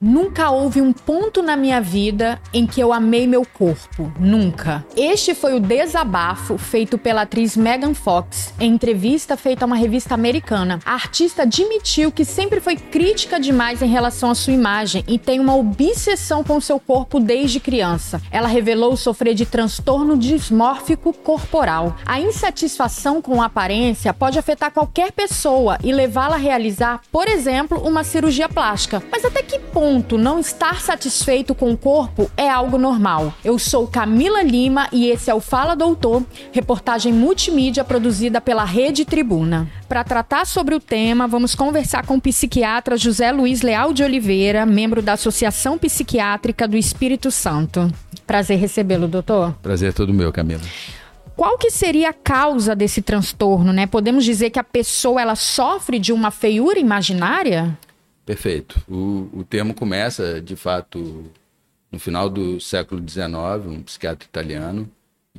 Nunca houve um ponto na minha vida em que eu amei meu corpo. Nunca. Este foi o desabafo feito pela atriz Megan Fox em entrevista feita a uma revista americana. A artista admitiu que sempre foi crítica demais em relação à sua imagem e tem uma obsessão com seu corpo desde criança. Ela revelou sofrer de transtorno dismórfico corporal. A insatisfação com a aparência pode afetar qualquer pessoa e levá-la a realizar, por exemplo, uma cirurgia plástica. Mas até que ponto ponto, não estar satisfeito com o corpo é algo normal. Eu sou Camila Lima e esse é o Fala Doutor, reportagem multimídia produzida pela Rede Tribuna. Para tratar sobre o tema, vamos conversar com o psiquiatra José Luiz Leal de Oliveira, membro da Associação Psiquiátrica do Espírito Santo. Prazer recebê-lo, doutor. Prazer é todo meu, Camila. Qual que seria a causa desse transtorno, né? Podemos dizer que a pessoa ela sofre de uma feiura imaginária? Perfeito. O, o termo começa, de fato, no final do século XIX, um psiquiatra italiano,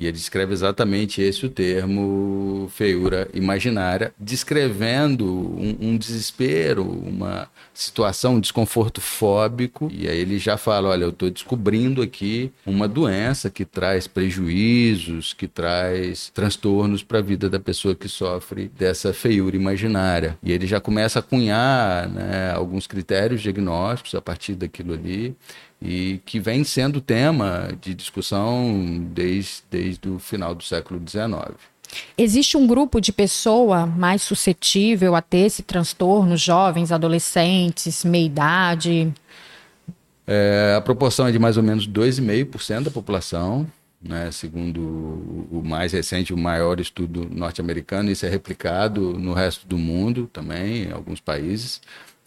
e ele descreve exatamente esse o termo feiura imaginária, descrevendo um, um, desespero, uma situação, um desconforto fóbico. E aí ele já fala: olha, eu estou descobrindo aqui uma doença que traz prejuízos, que traz transtornos para a vida da pessoa que sofre dessa feiura imaginária. E ele já começa a cunhar né, alguns critérios diagnósticos a partir daquilo ali e que vem sendo tema de discussão desde, desde o final do século XIX. Existe um grupo de pessoa mais suscetível a ter esse transtorno, jovens, adolescentes, meia-idade? É, a proporção é de mais ou menos 2,5% da população, né, segundo o mais recente, o maior estudo norte-americano, isso é replicado no resto do mundo também, em alguns países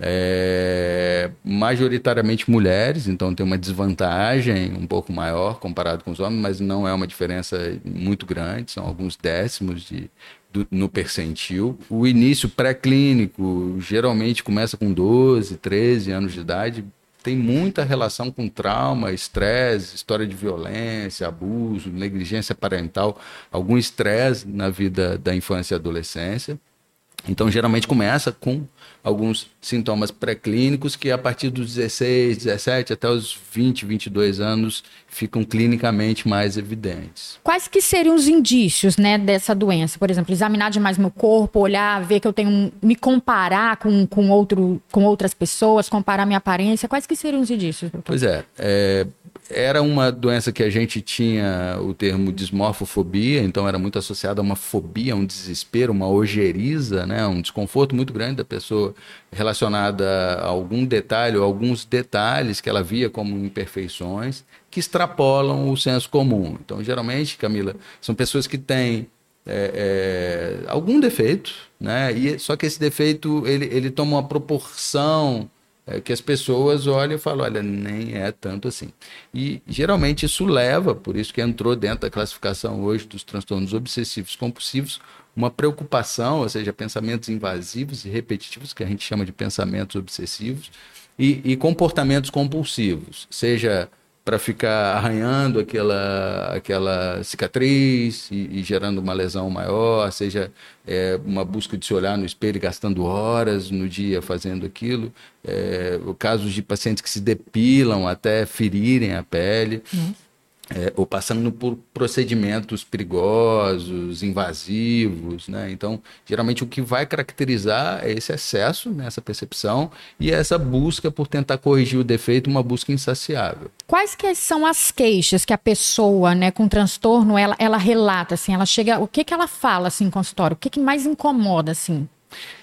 é, majoritariamente mulheres, então tem uma desvantagem um pouco maior comparado com os homens, mas não é uma diferença muito grande, são alguns décimos de, do, no percentil. O início pré-clínico geralmente começa com 12, 13 anos de idade, tem muita relação com trauma, estresse, história de violência, abuso, negligência parental, algum estresse na vida da infância e adolescência. Então, geralmente começa com alguns sintomas pré-clínicos que a partir dos 16, 17 até os 20, 22 anos ficam clinicamente mais evidentes. Quais que seriam os indícios, né, dessa doença? Por exemplo, examinar demais meu corpo, olhar, ver que eu tenho me comparar com, com, outro, com outras pessoas, comparar minha aparência, quais que seriam os indícios? Doutor? Pois é, é, era uma doença que a gente tinha o termo dismorfofobia, então era muito associada a uma fobia, um desespero, uma ojeriza, né, um desconforto muito grande da pessoa relacionada a algum detalhe ou alguns detalhes que ela via como imperfeições que extrapolam o senso comum. Então, geralmente, Camila, são pessoas que têm é, é, algum defeito, né? E, só que esse defeito ele, ele toma uma proporção é, que as pessoas olham e falam, olha, nem é tanto assim. E geralmente isso leva, por isso que entrou dentro da classificação hoje dos transtornos obsessivos compulsivos, uma preocupação, ou seja, pensamentos invasivos e repetitivos, que a gente chama de pensamentos obsessivos, e, e comportamentos compulsivos, seja para ficar arranhando aquela, aquela cicatriz e, e, gerando uma lesão maior, seja é, uma busca de se olhar no espelho gastando horas no dia fazendo aquilo, é, casos de pacientes que se depilam até ferirem a pele. Uhum é, ou passando por procedimentos perigosos, invasivos, né? Então, geralmente o que vai caracterizar é esse excesso nessa percepção e essa busca por tentar corrigir o defeito, uma busca insaciável. Quais que são as queixas que a pessoa, né, com transtorno, ela, ela relata, assim, ela chega, o que que ela fala, assim, em consultório? O que que mais incomoda, assim?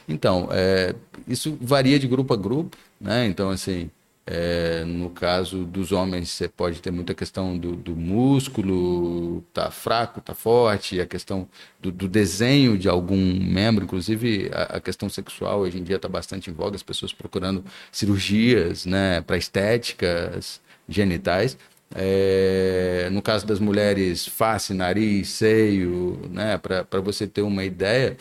Então, é, isso varia de grupo a grupo, né? Então, assim, é, no caso dos homens, você pode ter muita questão do, do músculo, tá fraco, tá forte, a questão do, do desenho de algum membro, inclusive a, a questão sexual hoje em dia está bastante em voga, as pessoas procurando cirurgias né, para estéticas genitais. É, no caso das mulheres, face, nariz, seio, né, para você ter uma ideia,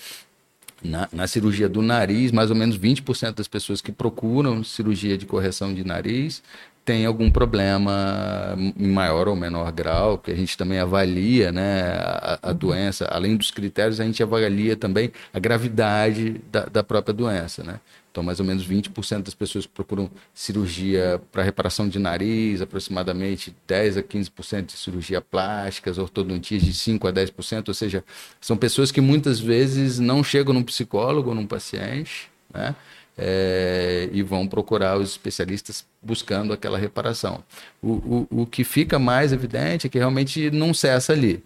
na, na, cirurgia do nariz, mais ou menos 20% das pessoas que procuram cirurgia de correção de nariz tem algum problema em maior ou menor grau, que a gente também avalia né, a, a doença, além dos critérios, a gente avalia também a gravidade da, da própria doença. Né? Então, mais ou menos 20% das pessoas que procuram cirurgia para reparação de nariz, aproximadamente 10 a 15% de cirurgia plástica, ortodontias de 5 a 10%, ou seja, são pessoas que muitas vezes não chegam num psicólogo ou num paciente, né? É, e vão procurar os especialistas buscando aquela reparação. O, o, o que fica mais evidente é que realmente não cessa ali.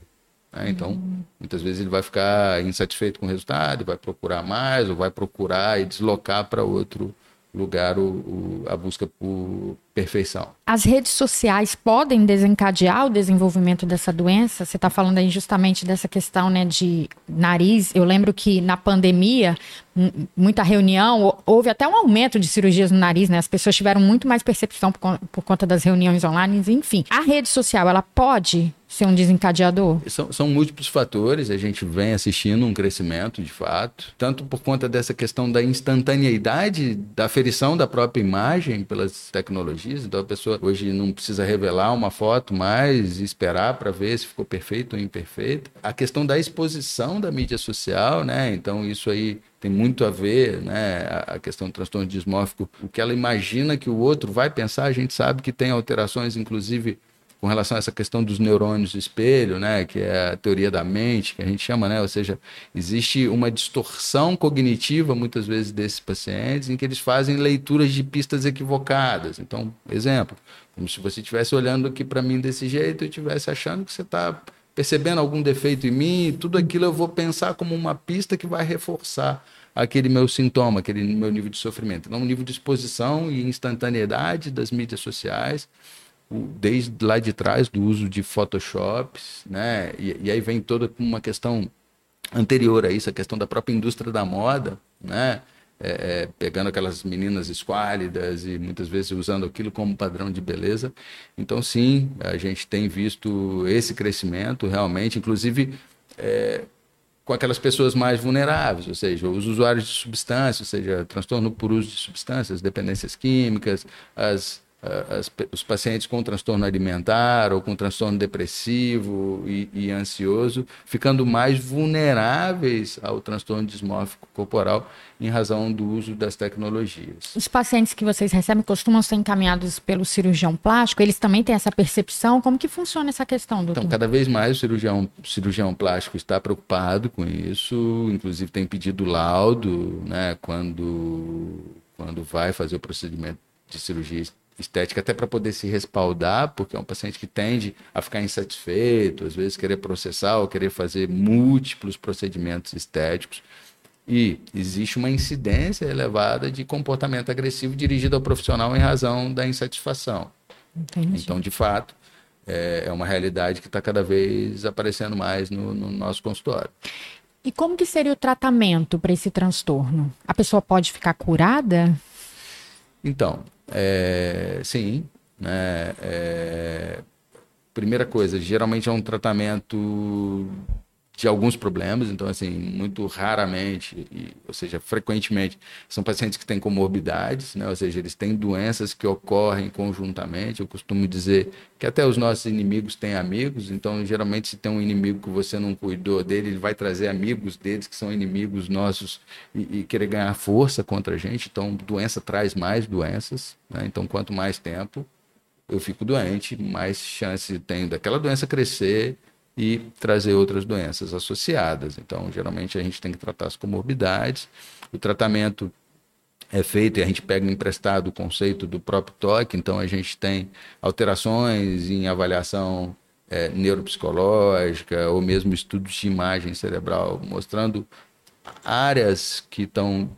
Né? Então, uhum. muitas vezes ele vai ficar insatisfeito com o resultado, vai procurar mais, ou vai procurar e deslocar para outro lugar o, o, a busca por perfeição. As redes sociais podem desencadear o desenvolvimento dessa doença? Você está falando aí justamente dessa questão né, de nariz. Eu lembro que na pandemia, muita reunião, houve até um aumento de cirurgias no nariz, né? As pessoas tiveram muito mais percepção por, por conta das reuniões online, enfim. A rede social, ela pode ser um desencadeador? São, são, múltiplos fatores, a gente vem assistindo um crescimento de fato, tanto por conta dessa questão da instantaneidade da aferição da própria imagem pelas tecnologias, então a pessoa hoje não precisa revelar uma foto mais e esperar para ver se ficou perfeito ou imperfeito. A questão da exposição da mídia social, né? Então isso aí tem muito a ver, né, a questão do transtorno dismórfico, o que ela imagina que o outro vai pensar, a gente sabe que tem alterações, inclusive com relação a essa questão dos neurônios espelho, né, que é a teoria da mente, que a gente chama, né, ou seja, existe uma distorção cognitiva muitas vezes desses pacientes em que eles fazem leituras de pistas equivocadas. Então, exemplo, como se você estivesse olhando aqui para mim desse jeito e estivesse achando que você está percebendo algum defeito em mim, tudo aquilo eu vou pensar como uma pista que vai reforçar aquele meu sintoma, aquele meu nível de sofrimento. Então, um nível de exposição e instantaneidade das mídias sociais desde lá de trás do uso de Photoshops, né? E, e, aí vem toda uma questão anterior a isso, a questão da própria indústria da moda, né? É, é, pegando aquelas meninas esquálidas e muitas vezes usando aquilo como padrão de beleza. Então, sim, a gente tem visto esse crescimento realmente, inclusive é, com aquelas pessoas mais vulneráveis, ou seja, os usuários de substâncias, ou seja, transtorno por uso de substâncias, dependências químicas, as as, os pacientes com transtorno alimentar ou com transtorno depressivo e, e, ansioso, ficando mais vulneráveis ao transtorno dismórfico corporal em razão do uso das tecnologias. Os pacientes que vocês recebem costumam ser encaminhados pelo cirurgião plástico? Eles também têm essa percepção? Como que funciona essa questão, doutor? Então, cada vez mais o cirurgião, cirurgião plástico está preocupado com isso, inclusive tem pedido laudo, né, quando, quando vai fazer o procedimento de cirurgia estética, até para poder se respaldar, porque é um paciente que tende a ficar insatisfeito, às vezes querer processar ou querer fazer múltiplos procedimentos estéticos. E existe uma incidência elevada de comportamento agressivo dirigido ao profissional em razão da insatisfação. Entendi. Então, de fato, é, é uma realidade que está cada vez aparecendo mais no, no nosso consultório. E como que seria o tratamento para esse transtorno? A pessoa pode ficar curada? Então, é, sim, né? É, primeira coisa, geralmente é um tratamento de alguns problemas, então assim, muito raramente, e, ou seja, frequentemente, são pacientes que têm comorbidades, né? ou seja, eles têm doenças que ocorrem conjuntamente. Eu costumo dizer que até os nossos inimigos têm amigos, então geralmente se tem um inimigo que você não cuidou dele, ele vai trazer amigos deles que são inimigos nossos e, e querer ganhar força contra a gente. Então, doença traz mais doenças, né? então quanto mais tempo eu fico doente, mais chance tenho daquela doença crescer e trazer outras doenças associadas. Então, geralmente a gente tem que tratar as comorbidades. O tratamento é feito e a gente pega emprestado o conceito do próprio toque, então a gente tem alterações em avaliação é, neuropsicológica ou mesmo estudos de imagem cerebral, mostrando áreas que estão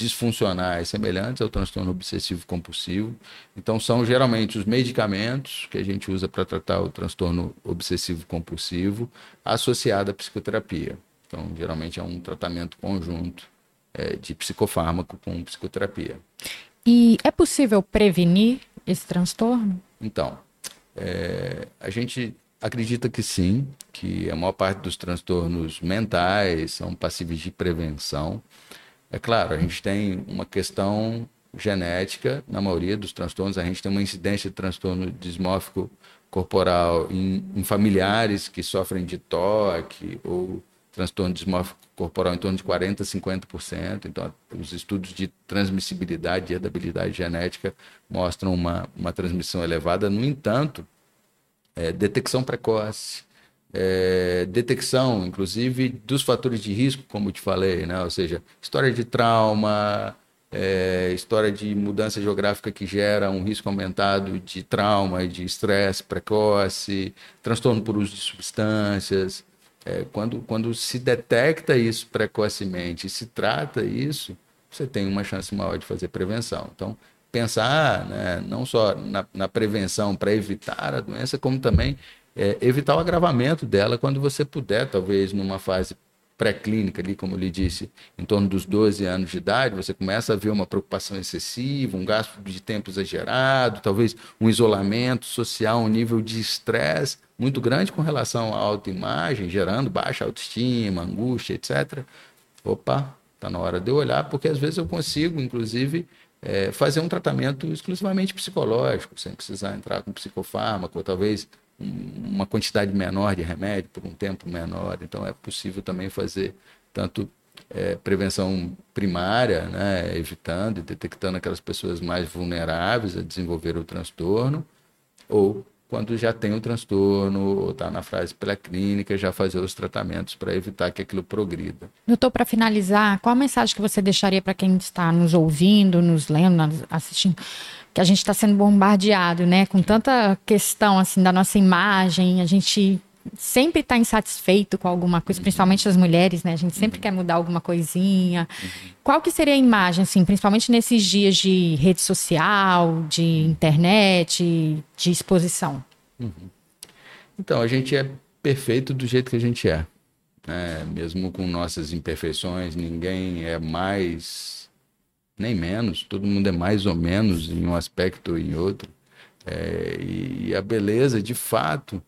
disfuncionais semelhantes ao transtorno obsessivo compulsivo. Então, são geralmente os medicamentos que a gente usa para tratar o transtorno obsessivo compulsivo associado à psicoterapia. Então, geralmente é um tratamento conjunto é, de psicofármaco com psicoterapia. E é possível prevenir esse transtorno? Então, é, a gente acredita que sim, que a maior parte dos transtornos mentais são passíveis de prevenção. É claro, a gente tem uma questão genética, na maioria dos transtornos, a gente tem uma incidência de transtorno dismórfico corporal em, em familiares que sofrem de toque ou transtorno dismórfico corporal em torno de 40%, 50%. Então, os estudos de transmissibilidade e herdabilidade genética mostram uma, uma transmissão elevada. No entanto, é, detecção precoce, é, detecção, inclusive, dos fatores de risco, como te falei, né? ou seja, história de trauma, é, história de mudança geográfica que gera um risco aumentado de trauma, de estresse precoce, transtorno por uso de substâncias. É, quando, quando se detecta isso precocemente se trata isso, você tem uma chance maior de fazer prevenção. Então, pensar né, não só na, na prevenção para evitar a doença, como também é, evitar o agravamento dela quando você puder, talvez numa fase pré-clínica ali, como eu lhe disse, em torno dos 12 anos de idade, você começa a ver uma preocupação excessiva, um gasto de tempo exagerado, talvez um isolamento social, um nível de estresse muito grande com relação à autoimagem, gerando baixa autoestima, angústia, etc. Opa, está na hora de eu olhar, porque às vezes eu consigo, inclusive, é, fazer um tratamento exclusivamente psicológico, sem precisar entrar com psicofármaco, ou talvez uma quantidade menor de remédio por um tempo menor. Então, é possível também fazer tanto é, prevenção primária, né, evitando e detectando aquelas pessoas mais vulneráveis a desenvolver o transtorno, ou quando já tem o transtorno, ou está na fase pré-clínica, já fazer os tratamentos para evitar que aquilo progrida. Doutor, para finalizar, qual a mensagem que você deixaria para quem está nos ouvindo, nos lendo, assistindo? que a gente está sendo bombardeado, né? Com tanta questão assim da nossa imagem, a gente sempre está insatisfeito com alguma coisa, principalmente as mulheres, né? A gente sempre quer mudar alguma coisinha. Qual que seria a imagem, assim, principalmente nesses dias de rede social, de internet, de exposição? Uhum. Então, a gente é perfeito do jeito que a gente é. Né? Mesmo com nossas imperfeições, ninguém é mais nem menos, todo mundo é mais ou menos em um aspecto ou em outro. É, e, e, a beleza, de fato,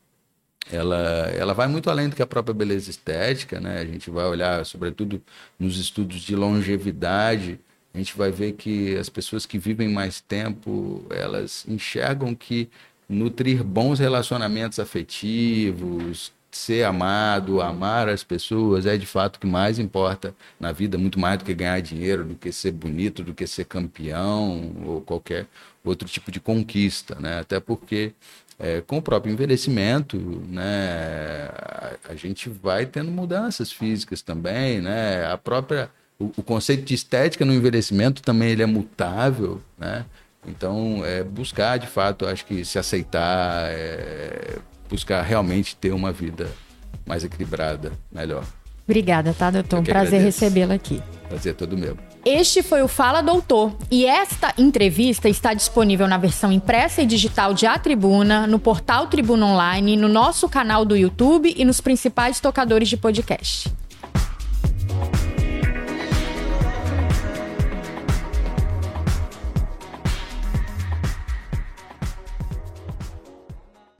ela, ela vai muito além do que a própria beleza estética, né? A gente vai olhar, sobretudo nos estudos de longevidade, a gente vai ver que as pessoas que vivem mais tempo, elas enxergam que nutrir bons relacionamentos afetivos, ser amado, amar as pessoas é de fato o que mais importa na vida, muito mais do que ganhar dinheiro, do que ser bonito, do que ser campeão ou qualquer outro tipo de conquista, né? Até porque é, com o próprio envelhecimento, né, a, a, gente vai tendo mudanças físicas também, né? A própria o, o conceito de estética no envelhecimento também ele é mutável, né? Então, é, buscar de fato, acho que se aceitar, é, buscar realmente ter uma vida mais equilibrada, melhor. Obrigada, tá, doutor? Um prazer recebê-lo aqui. Prazer todo meu. Este foi o Fala Doutor e esta entrevista está disponível na versão impressa e digital de A Tribuna, no portal Tribuna Online, no nosso canal do YouTube e nos principais tocadores de podcast.